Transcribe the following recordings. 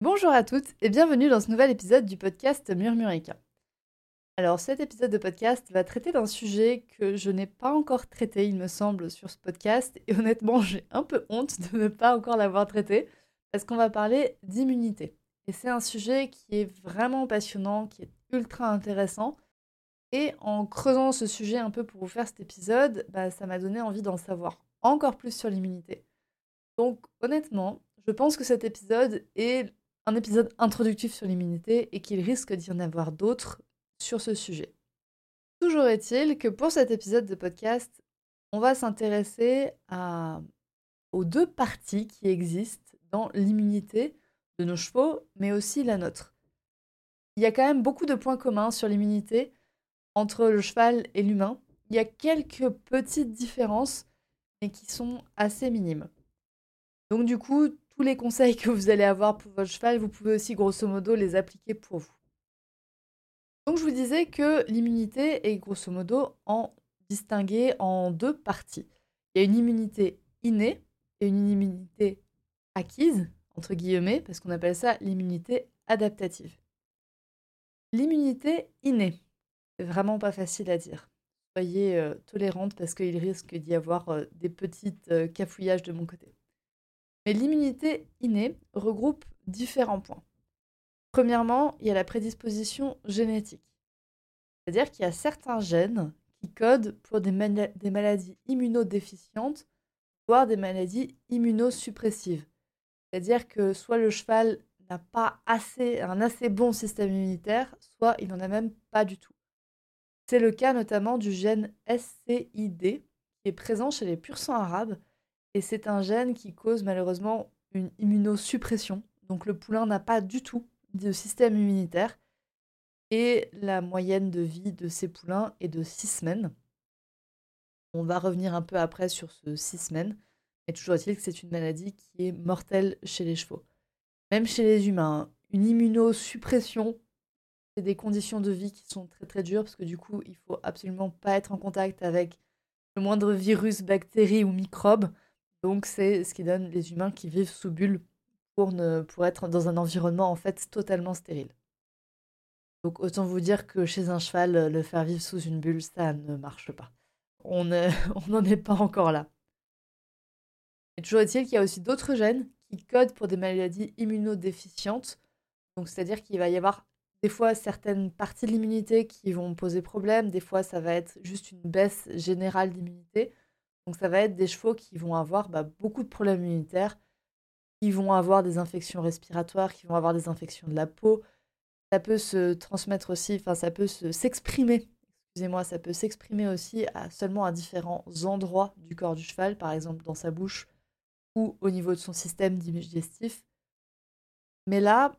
Bonjour à toutes et bienvenue dans ce nouvel épisode du podcast Murmuréquin. Alors cet épisode de podcast va traiter d'un sujet que je n'ai pas encore traité, il me semble, sur ce podcast. Et honnêtement, j'ai un peu honte de ne pas encore l'avoir traité, parce qu'on va parler d'immunité. Et c'est un sujet qui est vraiment passionnant, qui est ultra intéressant. Et en creusant ce sujet un peu pour vous faire cet épisode, bah, ça m'a donné envie d'en savoir encore plus sur l'immunité. Donc honnêtement, je pense que cet épisode est un épisode introductif sur l'immunité et qu'il risque d'y en avoir d'autres sur ce sujet. Toujours est-il que pour cet épisode de podcast, on va s'intéresser aux deux parties qui existent dans l'immunité de nos chevaux, mais aussi la nôtre. Il y a quand même beaucoup de points communs sur l'immunité entre le cheval et l'humain. Il y a quelques petites différences, mais qui sont assez minimes. Donc du coup, tous les conseils que vous allez avoir pour votre cheval, vous pouvez aussi grosso modo les appliquer pour vous. Donc je vous disais que l'immunité est grosso modo en distinguée en deux parties. Il y a une immunité innée et une immunité acquise, entre guillemets, parce qu'on appelle ça l'immunité adaptative. L'immunité innée, c'est vraiment pas facile à dire. Soyez euh, tolérante parce qu'il risque d'y avoir euh, des petites euh, cafouillages de mon côté. Mais l'immunité innée regroupe différents points. Premièrement, il y a la prédisposition génétique. C'est-à-dire qu'il y a certains gènes qui codent pour des, maladies immunodéficientes, voire des maladies immunosuppressives. C'est-à-dire que soit le cheval n'a pas un assez bon système immunitaire, soit il n'en a même pas du tout. C'est le cas notamment du gène SCID, qui est présent chez les pur sang arabes, et c'est un gène qui cause malheureusement une immunosuppression. Donc le poulain n'a pas du tout de système immunitaire. Et la moyenne de vie de ces poulains est de 6 semaines. On va revenir un peu après sur ce 6 semaines. Mais toujours est-il que c'est une maladie qui est mortelle chez les chevaux. Même chez les humains, une immunosuppression, c'est des conditions de vie qui sont très très dures parce que du coup, il faut absolument pas être en contact avec le moindre virus, bactérie ou microbe. Donc c'est ce qui donne les humains qui vivent sous bulle pour, être dans un environnement en fait totalement stérile. Donc autant vous dire que chez un cheval, le faire vivre sous une bulle, ça ne marche pas. On n'en est pas encore là. Et toujours est-il qu'il y a aussi d'autres gènes qui codent pour des maladies immunodéficientes. Donc c'est-à-dire qu'il va y avoir des fois certaines parties de l'immunité qui vont poser problème, des fois ça va être juste une baisse générale d'immunité. Donc ça va être des chevaux qui vont avoir bah, beaucoup de problèmes immunitaires, qui vont avoir des infections respiratoires, qui vont avoir des infections de la peau. Ça peut se transmettre aussi, enfin ça peut s'exprimer, excusez-moi, ça peut s'exprimer aussi à, seulement à différents endroits du corps du cheval, par exemple dans sa bouche ou au niveau de son système digestif. Mais là,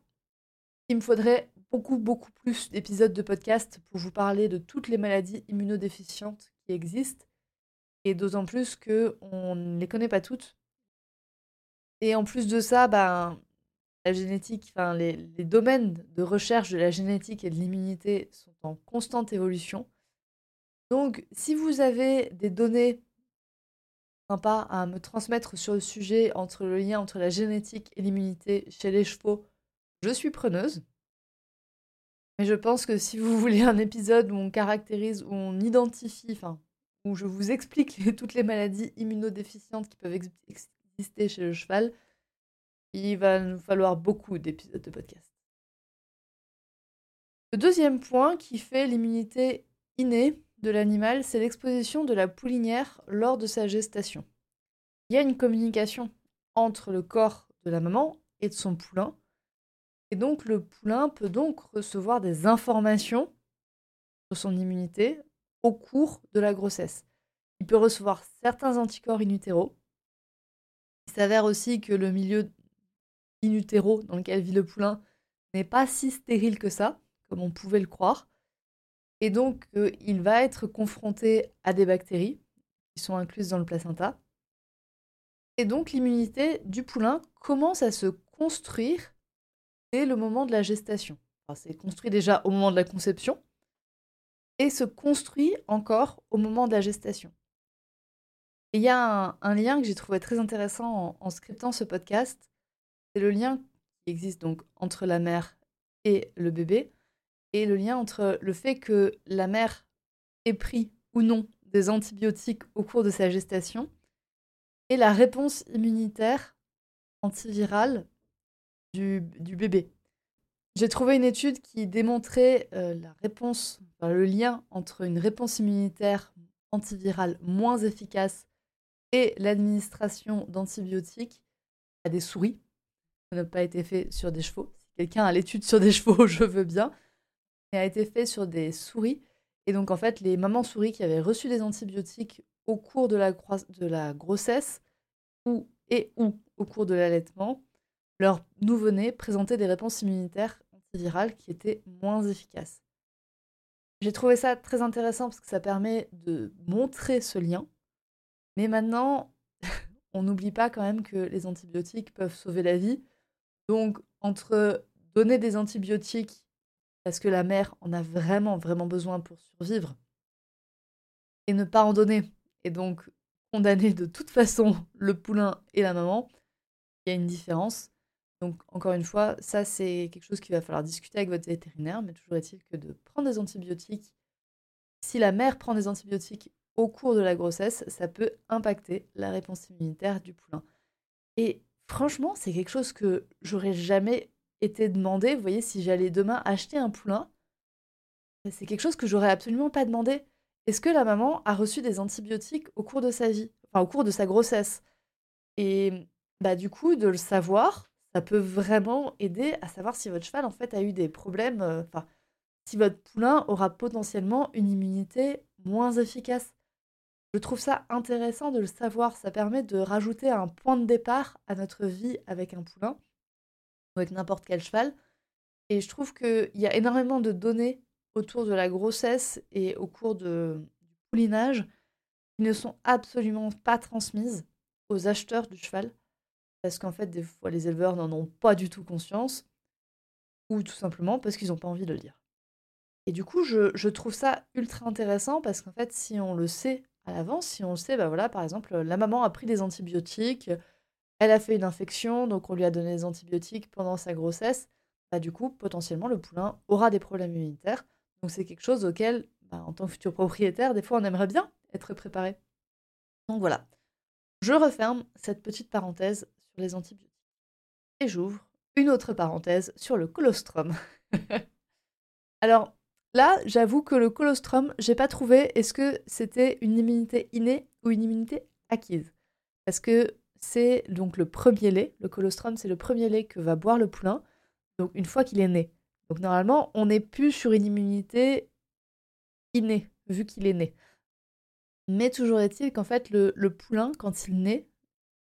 il me faudrait beaucoup, beaucoup plus d'épisodes de podcast pour vous parler de toutes les maladies immunodéficientes qui existent, d'autant plus qu'on ne les connaît pas toutes. Et en plus de ça, ben, la génétique, enfin, les, domaines de recherche de la génétique et de l'immunité sont en constante évolution. Donc, si vous avez des données sympas à me transmettre sur le sujet entre le lien entre la génétique et l'immunité chez les chevaux, je suis preneuse. Mais je pense que si vous voulez un épisode où on caractérise, où on identifie, enfin, où je vous explique toutes les maladies immunodéficientes qui peuvent chez le cheval, il va nous falloir beaucoup d'épisodes de podcast. Le deuxième point qui fait l'immunité innée de l'animal, c'est l'exposition de la poulinière lors de sa gestation. Il y a une communication entre le corps de la maman et de son poulain. Et donc le poulain peut donc recevoir des informations sur son immunité au cours de la grossesse. Il peut recevoir certains anticorps in utero, il s'avère aussi que le milieu in dans lequel vit le poulain n'est pas si stérile que ça, comme on pouvait le croire. Et donc, euh, il va être confronté à des bactéries qui sont incluses dans le placenta. Et donc, l'immunité du poulain commence à se construire dès le moment de la gestation. c'est construit déjà au moment de la conception et se construit encore au moment de la gestation. il y a un, lien que j'ai trouvé très intéressant en, scriptant ce podcast. C'est le lien qui existe donc entre la mère et le bébé et le lien entre le fait que la mère ait pris ou non des antibiotiques au cours de sa gestation et la réponse immunitaire antivirale du, bébé. J'ai trouvé une étude qui démontrait euh, la réponse, le lien entre une réponse immunitaire antivirale moins efficace et l'administration d'antibiotiques à des souris. Ça n'a pas été fait sur des chevaux. Si quelqu'un a l'étude sur des chevaux, je veux bien et a été fait sur des souris. Et donc, en fait, les mamans souris qui avaient reçu des antibiotiques au cours de la, de la grossesse ou, et ou au cours de l'allaitement, leur nouveau-né présentait des réponses immunitaires antivirales qui étaient moins efficaces. J'ai trouvé ça très intéressant parce que ça permet de montrer ce lien. Mais maintenant, on n'oublie pas quand même que les antibiotiques peuvent sauver la vie. Donc, entre donner des antibiotiques parce que la mère en a vraiment, vraiment besoin pour survivre, et ne pas en donner, et donc condamner de toute façon le poulain et la maman, il y a une différence. Donc, encore une fois, ça, c'est quelque chose qu'il va falloir discuter avec votre vétérinaire, mais toujours est-il que de prendre des antibiotiques, si la mère prend des antibiotiques au cours de la grossesse, ça peut impacter la réponse immunitaire du poulain. Et franchement, c'est quelque chose que j'aurais jamais été demandé, vous voyez, si j'allais demain acheter un poulain, c'est quelque chose que j'aurais absolument pas demandé. Est-ce que la maman a reçu des antibiotiques au cours de sa vie, enfin au cours de sa grossesse? Et bah du coup, de le savoir, ça peut vraiment aider à savoir si votre cheval en fait a eu des problèmes, euh, enfin si votre poulain aura potentiellement une immunité moins efficace. Je trouve ça intéressant de le savoir, ça permet de rajouter un point de départ à notre vie avec un poulain avec n'importe quel cheval. Et je trouve qu'il y a énormément de données autour de la grossesse et au cours de, du poulinage qui ne sont absolument pas transmises aux acheteurs du cheval. Parce qu'en fait, des fois, les éleveurs n'en ont pas du tout conscience. Ou tout simplement parce qu'ils n'ont pas envie de le lire. Et du coup, je, je trouve ça ultra intéressant parce qu'en fait, si on le sait à l'avance, si on le sait, bah voilà, par exemple, la maman a pris des antibiotiques, elle a fait une infection, donc on lui a donné des antibiotiques pendant sa grossesse. Bah, du coup, potentiellement, le poulain aura des problèmes immunitaires. Donc c'est quelque chose auquel, bah, en tant que futur propriétaire, des fois, on aimerait bien être préparé. Donc voilà. Je referme cette petite parenthèse sur les antibiotiques. Et j'ouvre une autre parenthèse sur le colostrum. Alors là, j'avoue que le colostrum, j'ai pas trouvé est-ce que c'était une immunité innée ou une immunité acquise? Parce que c'est donc le premier lait. Le colostrum, c'est le premier lait que va boire le poulain, donc une fois qu'il est né. Donc normalement, on n'est plus sur une immunité innée, vu qu'il est né. Mais toujours est-il qu'en fait, le, le, poulain, quand il naît,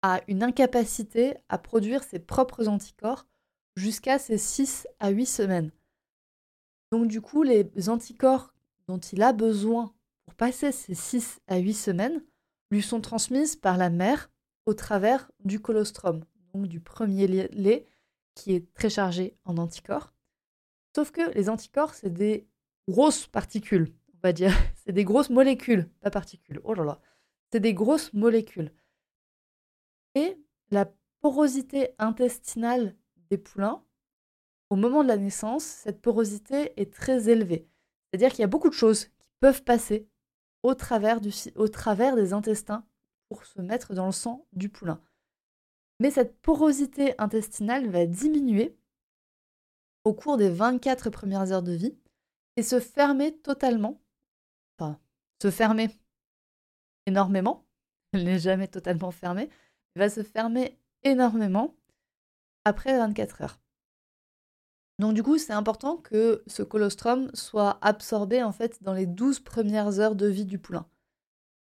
a une incapacité à produire ses propres anticorps jusqu'à ses 6 à 8 semaines. Donc du coup, les anticorps dont il a besoin pour passer ces 6 à 8 semaines lui sont transmises par la mère au travers du colostrum, donc du premier lait qui est très chargé en anticorps. Sauf que les anticorps, c'est des grosses particules, on va dire. C'est des grosses molécules, pas particules. Oh là là. C'est des grosses molécules. Et la porosité intestinale des poulains, au moment de la naissance, cette porosité est très élevée. C'est-à-dire qu'il y a beaucoup de choses qui peuvent passer au travers, au travers des intestins pour se mettre dans le sang du poulain. Mais cette porosité intestinale va diminuer au cours des 24 premières heures de vie et se fermer totalement, enfin, se fermer énormément, elle n'est jamais totalement fermée, va se fermer énormément après 24 heures. Donc du coup, c'est important que ce colostrum soit absorbé en fait dans les 12 premières heures de vie du poulain.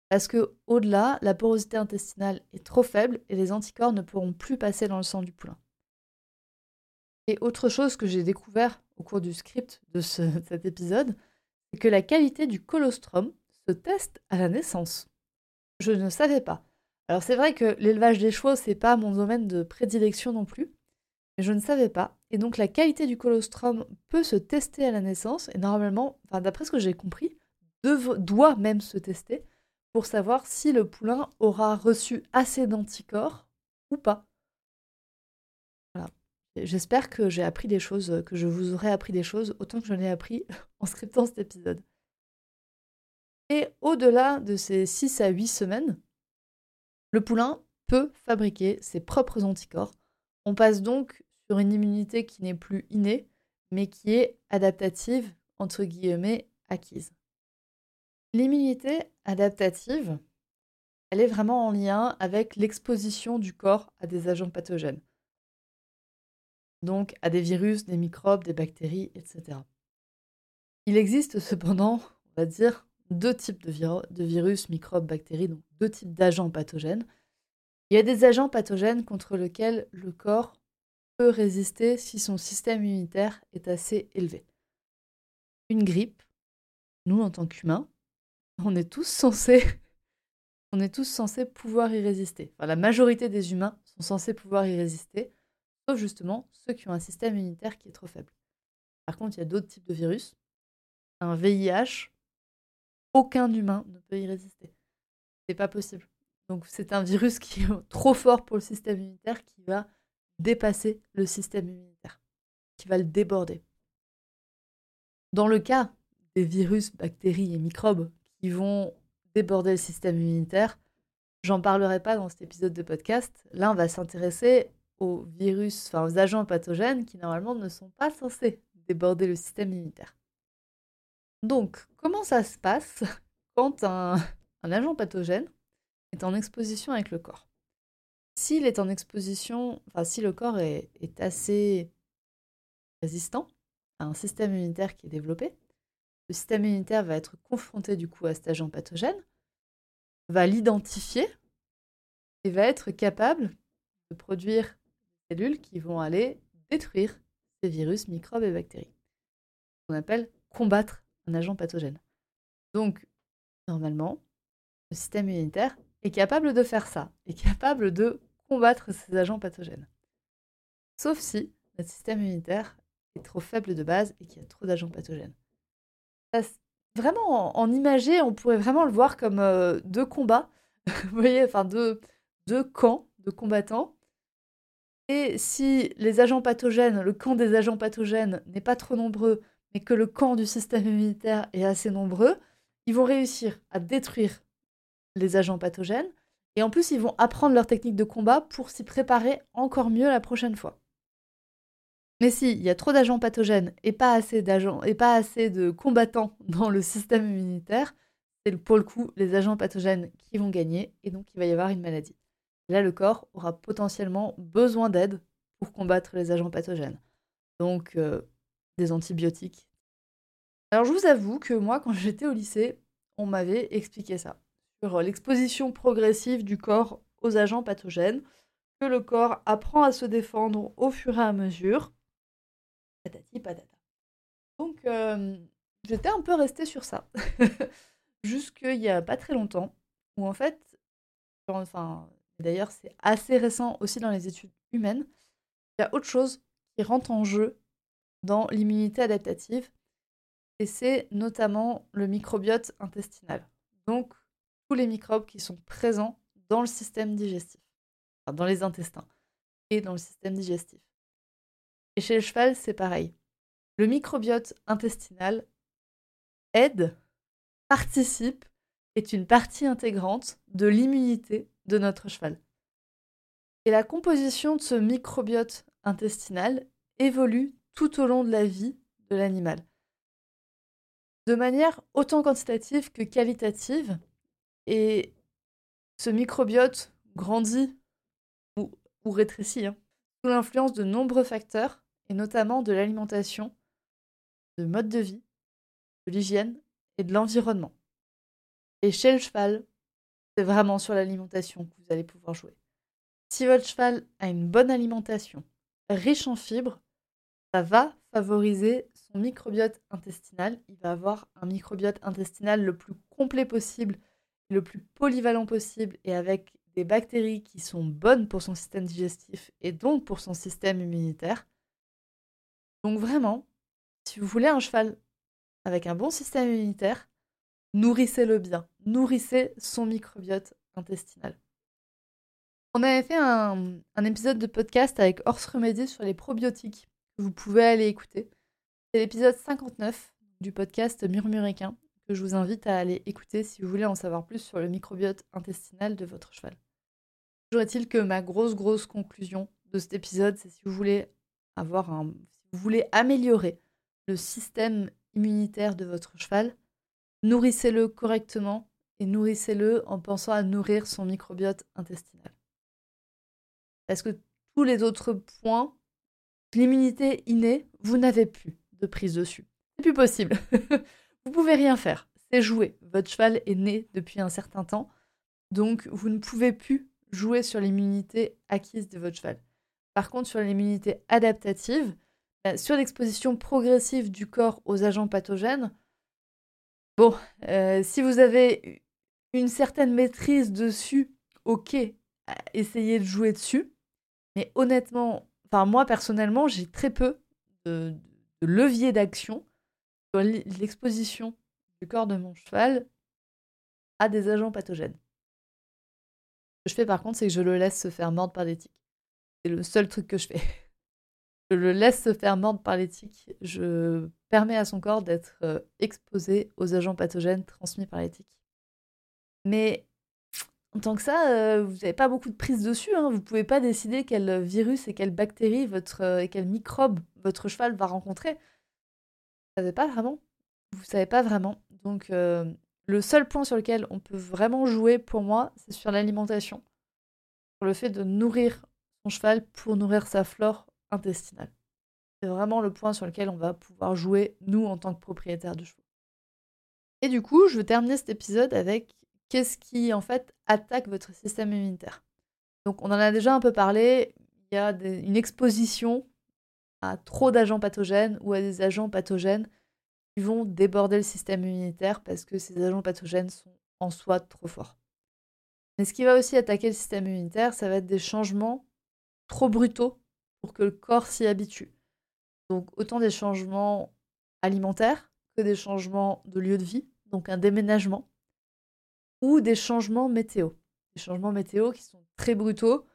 Parce que au-delà, la porosité intestinale est trop faible et les anticorps ne pourront plus passer dans le sang du poulain. Et autre chose que j'ai découvert au cours du script de cet épisode, c'est que la qualité du colostrum se teste à la naissance. Je ne savais pas. Alors c'est vrai que l'élevage des chevaux, c'est pas mon domaine de prédilection non plus, mais je ne savais pas. Et donc la qualité du colostrum peut se tester à la naissance, et normalement, d'après ce que j'ai compris, doit même se tester pour savoir si le poulain aura reçu assez d'anticorps ou pas. Voilà. J'espère que j'ai appris des choses, que je vous aurai appris des choses autant que je l'ai appris en scriptant cet épisode. Et au-delà de ces 6 à 8 semaines, le poulain peut fabriquer ses propres anticorps. On passe donc sur une immunité qui n'est plus innée, mais qui est adaptative, entre guillemets, acquise. L'immunité adaptative, elle est vraiment en lien avec l'exposition du corps à des agents pathogènes. Donc à des virus, des microbes, des bactéries, etc. Il existe cependant, on va dire, deux types de, virus, microbes, bactéries, donc deux types d'agents pathogènes. Il y a des agents pathogènes contre lesquels le corps peut résister si son système immunitaire est assez élevé. Une grippe, nous en tant qu'humains, on est tous censés on est tous censés pouvoir y résister. la majorité des humains sont censés pouvoir y résister, sauf justement ceux qui ont un système immunitaire qui est trop faible. Par contre, il y a d'autres types de virus. Un VIH, aucun humain ne peut y résister. C'est pas possible. Donc c'est un virus qui est trop fort pour le système immunitaire qui va dépasser le système immunitaire, qui va le déborder. Dans le cas des virus, bactéries et microbes qui vont déborder le système immunitaire, j'en parlerai pas dans cet épisode de podcast. Là, on va s'intéresser aux virus, enfin aux agents pathogènes qui normalement ne sont pas censés déborder le système immunitaire. Donc, comment ça se passe quand un, agent pathogène est en exposition avec le corps? S'il est en exposition, enfin si le corps est, assez résistant à un système immunitaire qui est développé, le système immunitaire va être confronté du coup à cet agent pathogène, va l'identifier et va être capable de produire des cellules qui vont aller détruire ces virus, microbes et bactéries. On appelle combattre un agent pathogène. Donc, normalement, le système immunitaire est capable de faire ça, est capable de combattre ces agents pathogènes. Sauf si notre système immunitaire est trop faible de base et qu'il y a trop d'agents pathogènes. vraiment, en, imagé, on pourrait vraiment le voir comme euh, deux combats, vous voyez, enfin deux camps de combattants. Et si les agents pathogènes, le camp des agents pathogènes n'est pas trop nombreux, mais que le camp du système immunitaire est assez nombreux, ils vont réussir à détruire les agents pathogènes. Et en plus, ils vont apprendre leur technique de combat pour s'y préparer encore mieux la prochaine fois. Mais s'il y a trop d'agents pathogènes et pas assez d'agents et pas assez de combattants dans le système immunitaire, c'est pour le coup les agents pathogènes qui vont gagner et donc il va y avoir une maladie. Là, le corps aura potentiellement besoin d'aide pour combattre les agents pathogènes. Donc, euh, des antibiotiques. Alors je vous avoue que moi, quand j'étais au lycée, on m'avait expliqué ça, sur l'exposition progressive du corps aux agents pathogènes, que le corps apprend à se défendre au fur et à mesure. Patati patata. Donc euh, j'étais un peu restée sur ça, jusqu'il n'y a pas très longtemps, où en fait, d'ailleurs c'est assez récent aussi dans les études humaines, il y a autre chose qui rentre en jeu dans l'immunité adaptative, et c'est notamment le microbiote intestinal. Donc, tous les microbes qui sont présents dans le système digestif, dans les intestins et dans le système digestif. Et chez le cheval, c'est pareil. Le microbiote intestinal aide, participe, est une partie intégrante de l'immunité de notre cheval. Et la composition de ce microbiote intestinal évolue tout au long de la vie de l'animal. De manière autant quantitative que qualitative. Et ce microbiote grandit ou, rétrécit hein, sous l'influence de nombreux facteurs, et notamment de l'alimentation, de mode de vie, de l'hygiène et de l'environnement. Et chez le cheval, c'est vraiment sur l'alimentation que vous allez pouvoir jouer. Si votre cheval a une bonne alimentation, riche en fibres, ça va favoriser microbiote intestinal. Il va avoir un microbiote intestinal le plus complet possible, le plus polyvalent possible et avec des bactéries qui sont bonnes pour son système digestif et donc pour son système immunitaire. Donc vraiment, si vous voulez un cheval avec un bon système immunitaire, nourrissez-le bien, nourrissez son microbiote intestinal. On avait fait un, épisode de podcast avec Horse Remedy sur les probiotiques que vous pouvez aller écouter. C'est l'épisode 59 du podcast Murmuréquin que je vous invite à aller écouter si vous voulez en savoir plus sur le microbiote intestinal de votre cheval. Toujours est-il que ma grosse grosse conclusion de cet épisode, c'est si vous voulez avoir un, si vous voulez améliorer le système immunitaire de votre cheval, nourrissez-le correctement et nourrissez-le en pensant à nourrir son microbiote intestinal. Parce que tous les autres points, l'immunité innée, vous n'avez plus? De prise dessus. C'est plus possible. vous pouvez rien faire. C'est joué. Votre cheval est né depuis un certain temps. Donc, vous ne pouvez plus jouer sur l'immunité acquise de votre cheval. Par contre, sur l'immunité adaptative, bah, sur l'exposition progressive du corps aux agents pathogènes, bon, euh, si vous avez une certaine maîtrise dessus, ok, essayez de jouer dessus. Mais honnêtement, enfin moi personnellement, j'ai très peu de, levier d'action sur l'exposition du corps de mon cheval à des agents pathogènes. Ce que je fais par contre, c'est que je le laisse se faire mordre par les tiques. C'est le seul truc que je fais. Je le laisse se faire mordre par les tiques. Je permets à son corps d'être euh, exposé aux agents pathogènes transmis par les tiques. Mais en tant que ça, euh, vous n'avez pas beaucoup de prise dessus. Hein. Vous ne pouvez pas décider quel virus et quelle bactérie votre, euh, et quel microbe votre cheval va rencontrer. Vous savez pas vraiment. Vous savez pas vraiment. Donc, euh, le seul point sur lequel on peut vraiment jouer pour moi, c'est sur l'alimentation. Sur le fait de nourrir son cheval pour nourrir sa flore intestinale. C'est vraiment le point sur lequel on va pouvoir jouer, nous, en tant que propriétaires de chevaux. Et du coup, je veux terminer cet épisode avec qu'est-ce qui en fait attaque votre système immunitaire. Donc on en a déjà un peu parlé, il y a une exposition à trop d'agents pathogènes ou à des agents pathogènes qui vont déborder le système immunitaire parce que ces agents pathogènes sont en soi trop forts. Mais ce qui va aussi attaquer le système immunitaire, ça va être des changements trop brutaux pour que le corps s'y habitue. Donc autant des changements alimentaires que des changements de lieu de vie, donc un déménagement ou des changements météo. Des changements météo qui sont très brutaux.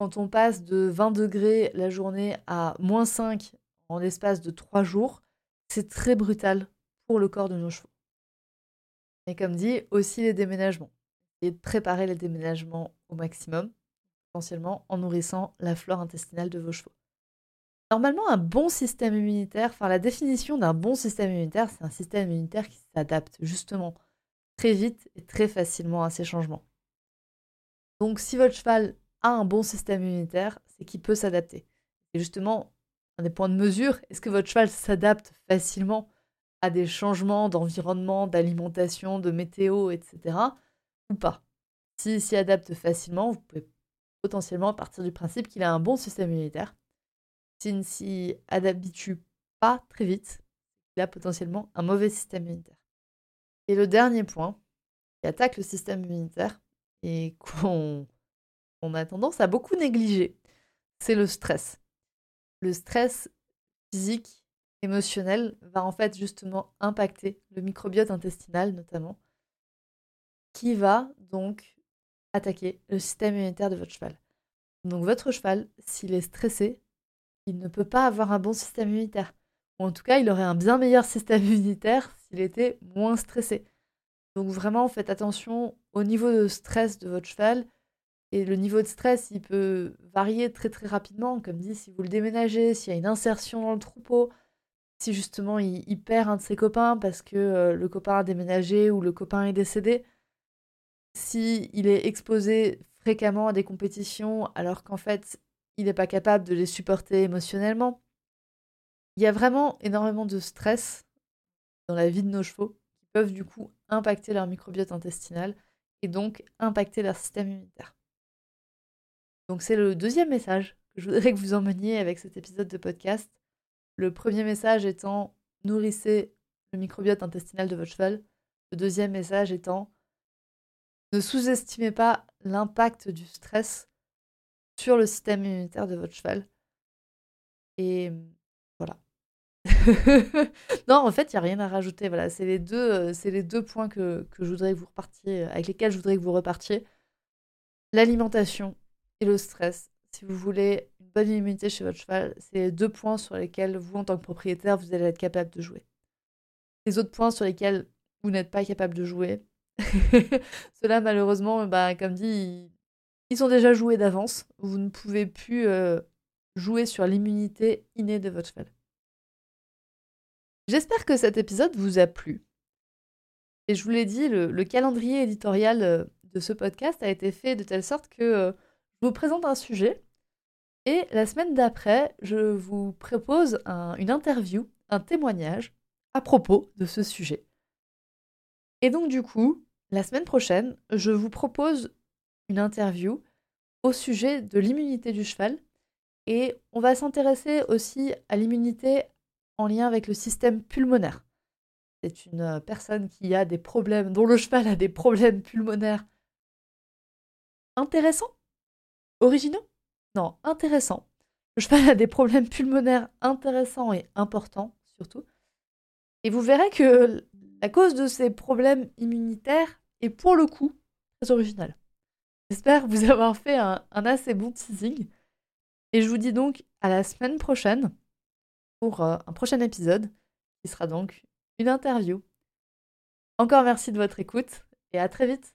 Quand on passe de 20 degrés la journée à moins 5 en l'espace de 3 jours, c'est très brutal pour le corps de nos chevaux. Et comme dit, aussi les déménagements. Et préparer les déménagements au maximum, potentiellement en nourrissant la flore intestinale de vos chevaux. Normalement, un bon système immunitaire, enfin la définition d'un bon système immunitaire, c'est un système immunitaire qui s'adapte justement très vite et très facilement à ces changements. Donc si votre cheval a un bon système immunitaire, c'est qu'il peut s'adapter. Et justement, un des points de mesure, est-ce que votre cheval s'adapte facilement à des changements d'environnement, d'alimentation, de météo, etc. ou pas? S'il s'y adapte facilement, vous pouvez potentiellement partir du principe qu'il a un bon système immunitaire. S'il ne s'y habitue pas très vite, il a potentiellement un mauvais système immunitaire. Et le dernier point qui attaque le système immunitaire et qu'on a tendance à beaucoup négliger, c'est le stress. Le stress physique, émotionnel, va en fait justement impacter le microbiote intestinal notamment, qui va donc attaquer le système immunitaire de votre cheval. Donc votre cheval, s'il est stressé, il ne peut pas avoir un bon système immunitaire. Ou en tout cas, il aurait un bien meilleur système immunitaire s'il était moins stressé. Donc vraiment, faites attention au niveau de stress de votre cheval. Et le niveau de stress, il peut varier très très rapidement. Comme dit, si vous le déménagez, s'il y a une insertion dans le troupeau, si justement il, perd un de ses copains parce que euh, le copain a déménagé ou le copain est décédé, si il est exposé fréquemment à des compétitions alors qu'en fait il n'est pas capable de les supporter émotionnellement. Il y a vraiment énormément de stress dans la vie de nos chevaux qui peuvent du coup impacter leur microbiote intestinal et donc impacter leur système immunitaire. Donc c'est le deuxième message que je voudrais que vous emmeniez avec cet épisode de podcast. Le premier message étant nourrissez le microbiote intestinal de votre cheval. Le deuxième message étant ne sous-estimez pas l'impact du stress sur le système immunitaire de votre cheval. Et voilà. non, en fait, il n'y a rien à rajouter. Voilà, c'est les deux, euh, c'est les deux points que, que, je voudrais que vous repartiez, avec lesquels je voudrais que vous repartiez. L'alimentation et le stress. Si vous voulez une bonne immunité chez votre cheval, c'est les deux points sur lesquels vous, en tant que propriétaire, vous allez être capable de jouer. Les autres points sur lesquels vous n'êtes pas capable de jouer, ceux-là, malheureusement, bah, comme dit, ils sont déjà joués d'avance. Vous ne pouvez plus euh, jouer sur l'immunité innée de votre cheval. J'espère que cet épisode vous a plu. Et je vous l'ai dit, le, calendrier éditorial euh, de ce podcast a été fait de telle sorte que euh, je vous présente un sujet et la semaine d'après, je vous propose une interview, un témoignage à propos de ce sujet. Et donc du coup, la semaine prochaine, je vous propose une interview au sujet de l'immunité du cheval et on va s'intéresser aussi à l'immunité en lien avec le système pulmonaire. C'est une euh, personne qui a des problèmes, dont le cheval a des problèmes pulmonaires intéressants Originaux? Non, intéressants. Le cheval a des problèmes pulmonaires intéressants et importants, surtout. Et vous verrez que la cause de ces problèmes immunitaires est pour le coup très originale. J'espère vous avoir fait un, assez bon teasing. Et je vous dis donc à la semaine prochaine pour euh, un prochain épisode qui sera donc une interview. Encore merci de votre écoute et à très vite.